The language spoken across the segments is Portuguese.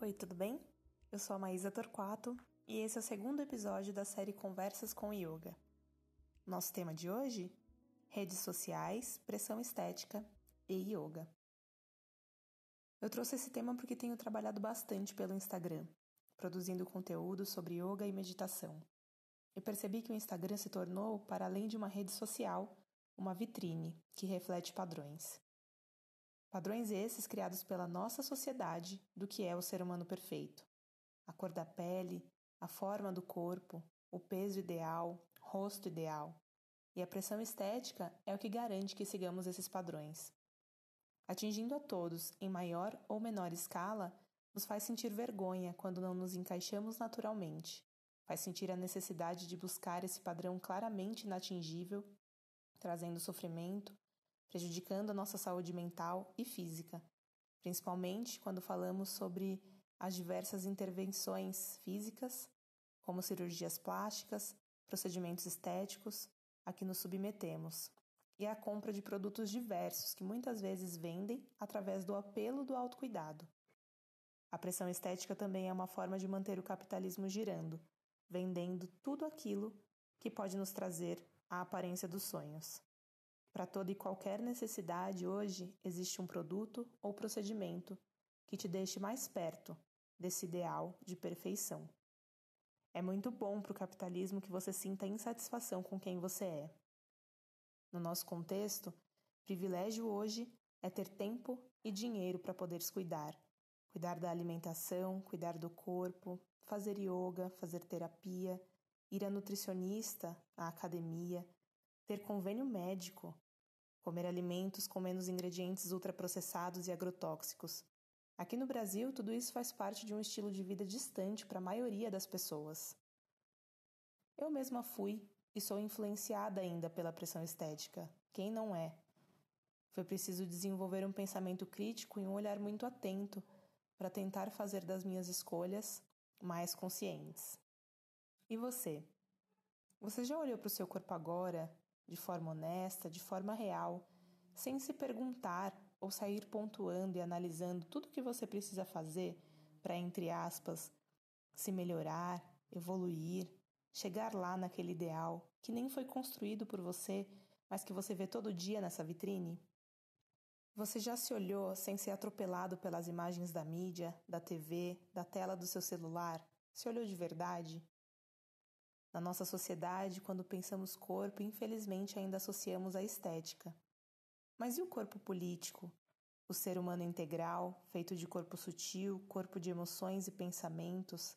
Oi, tudo bem? Eu sou a Maísa Torquato e esse é o segundo episódio da série Conversas com Yoga. Nosso tema de hoje: redes sociais, pressão estética e yoga. Eu trouxe esse tema porque tenho trabalhado bastante pelo Instagram, produzindo conteúdo sobre yoga e meditação. E percebi que o Instagram se tornou, para além de uma rede social, uma vitrine que reflete padrões. Padrões esses criados pela nossa sociedade do que é o ser humano perfeito. A cor da pele, a forma do corpo, o peso ideal, rosto ideal. E a pressão estética é o que garante que sigamos esses padrões. Atingindo a todos em maior ou menor escala, nos faz sentir vergonha quando não nos encaixamos naturalmente. Faz sentir a necessidade de buscar esse padrão claramente inatingível, trazendo sofrimento, prejudicando a nossa saúde mental e física, principalmente quando falamos sobre as diversas intervenções físicas, como cirurgias plásticas, procedimentos estéticos, a que nos submetemos, e a compra de produtos diversos que muitas vezes vendem através do apelo do autocuidado. A pressão estética também é uma forma de manter o capitalismo girando, vendendo tudo aquilo que pode nos trazer a aparência dos sonhos. Para toda e qualquer necessidade, hoje existe um produto ou procedimento que te deixe mais perto desse ideal de perfeição. É muito bom para o capitalismo que você sinta insatisfação com quem você é. No nosso contexto, privilégio hoje é ter tempo e dinheiro para poder se cuidar. Cuidar da alimentação, cuidar do corpo, fazer yoga, fazer terapia, ir a nutricionista, à academia, ter convênio médico, comer alimentos com menos ingredientes ultraprocessados e agrotóxicos. Aqui no Brasil, tudo isso faz parte de um estilo de vida distante para a maioria das pessoas. Eu mesma fui e sou influenciada ainda pela pressão estética. Quem não é? Foi preciso desenvolver um pensamento crítico e um olhar muito atento para tentar fazer das minhas escolhas mais conscientes. E você? Você já olhou para o seu corpo agora de forma honesta, de forma real, sem se perguntar ou sair pontuando e analisando tudo o que você precisa fazer para, entre aspas, se melhorar, evoluir, chegar lá naquele ideal que nem foi construído por você, mas que você vê todo dia nessa vitrine? Você já se olhou sem ser atropelado pelas imagens da mídia, da TV, da tela do seu celular? Se olhou de verdade? Na nossa sociedade, quando pensamos corpo, infelizmente ainda associamos a estética. Mas e o corpo político? O ser humano integral, feito de corpo sutil, corpo de emoções e pensamentos,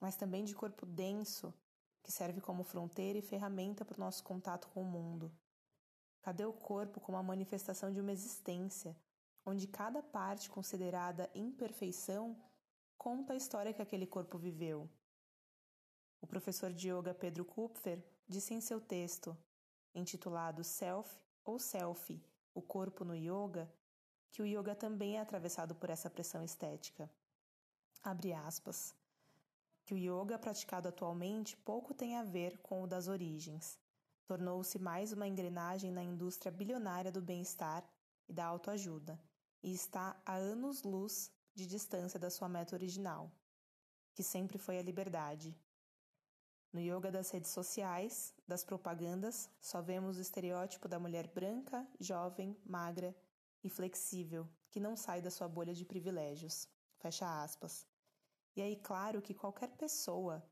mas também de corpo denso, que serve como fronteira e ferramenta para o nosso contato com o mundo. Cadê o corpo como a manifestação de uma existência, onde cada parte considerada imperfeição conta a história que aquele corpo viveu? O professor de yoga Pedro Kupfer disse em seu texto, intitulado Self ou Selfie, o corpo no yoga, que o yoga também é atravessado por essa pressão estética. Abre aspas. Que o yoga praticado atualmente pouco tem a ver com o das origens. Tornou-se mais uma engrenagem na indústria bilionária do bem-estar e da autoajuda, e está a anos-luz de distância da sua meta original, que sempre foi a liberdade, no yoga das redes sociais, das propagandas, só vemos o estereótipo da mulher branca, jovem, magra e flexível, que não sai da sua bolha de privilégios. Fecha aspas. E aí, claro que qualquer pessoa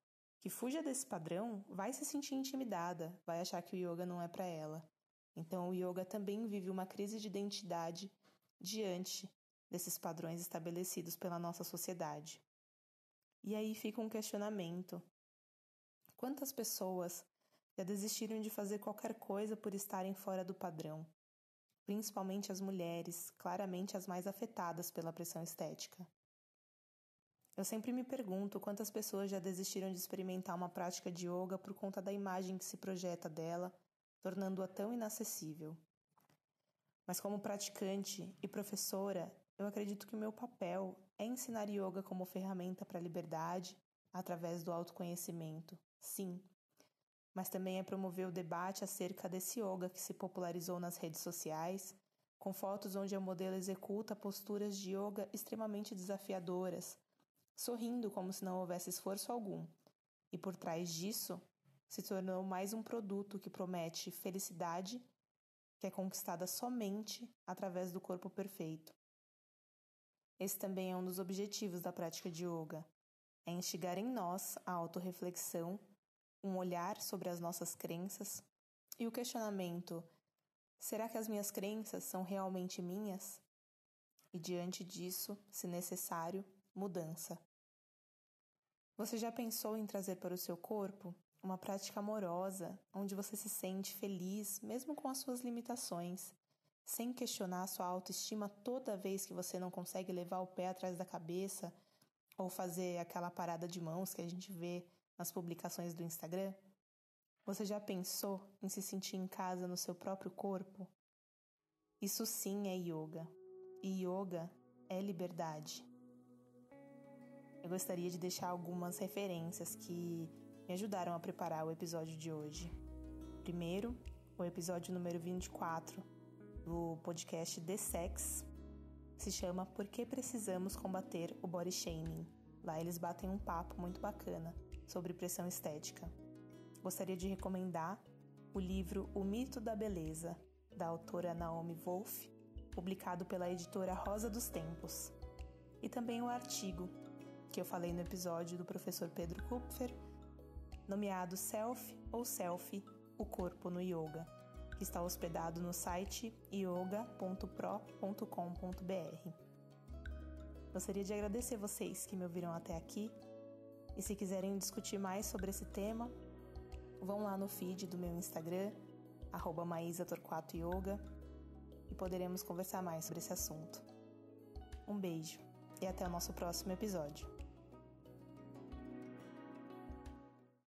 que fuja desse padrão vai se sentir intimidada, vai achar que o yoga não é para ela. Então, o yoga também vive uma crise de identidade diante desses padrões estabelecidos pela nossa sociedade. E aí fica um questionamento: Quantas pessoas já desistiram de fazer qualquer coisa por estarem fora do padrão? Principalmente as mulheres, claramente as mais afetadas pela pressão estética. Eu sempre me pergunto quantas pessoas já desistiram de experimentar uma prática de yoga por conta da imagem que se projeta dela, tornando-a tão inacessível. Mas, como praticante e professora, eu acredito que o meu papel é ensinar yoga como ferramenta para a liberdade através do autoconhecimento, sim, mas também é promover o debate acerca desse yoga que se popularizou nas redes sociais, com fotos onde a modelo executa posturas de yoga extremamente desafiadoras, sorrindo como se não houvesse esforço algum, e por trás disso se tornou mais um produto que promete felicidade que é conquistada somente através do corpo perfeito. Esse também é um dos objetivos da prática de yoga, é instigar em nós a autorreflexão, um olhar sobre as nossas crenças e o questionamento: será que as minhas crenças são realmente minhas? E diante disso, se necessário, mudança. Você já pensou em trazer para o seu corpo uma prática amorosa, onde você se sente feliz, mesmo com as suas limitações, sem questionar sua autoestima toda vez que você não consegue levar o pé atrás da cabeça ou fazer aquela parada de mãos que a gente vê nas publicações do Instagram? Você já pensou em se sentir em casa no seu próprio corpo? Isso sim é yoga. E yoga é liberdade. Eu gostaria de deixar algumas referências que me ajudaram a preparar o episódio de hoje. Primeiro, o episódio número 24 do podcast The Sex se chama Por que precisamos combater o body shaming? Lá eles batem um papo muito bacana sobre pressão estética. Gostaria de recomendar o livro O Mito da Beleza, da autora Naomi Wolf, publicado pela editora Rosa dos Tempos, e também o artigo que eu falei no episódio do professor Pedro Kupfer nomeado Self ou Selfie, o corpo no yoga, está hospedado no site yoga.pro.com.br. Gostaria de agradecer vocês que me ouviram até aqui e se quiserem discutir mais sobre esse tema, vão lá no feed do meu Instagram, arroba Yoga, e poderemos conversar mais sobre esse assunto. Um beijo e até o nosso próximo episódio.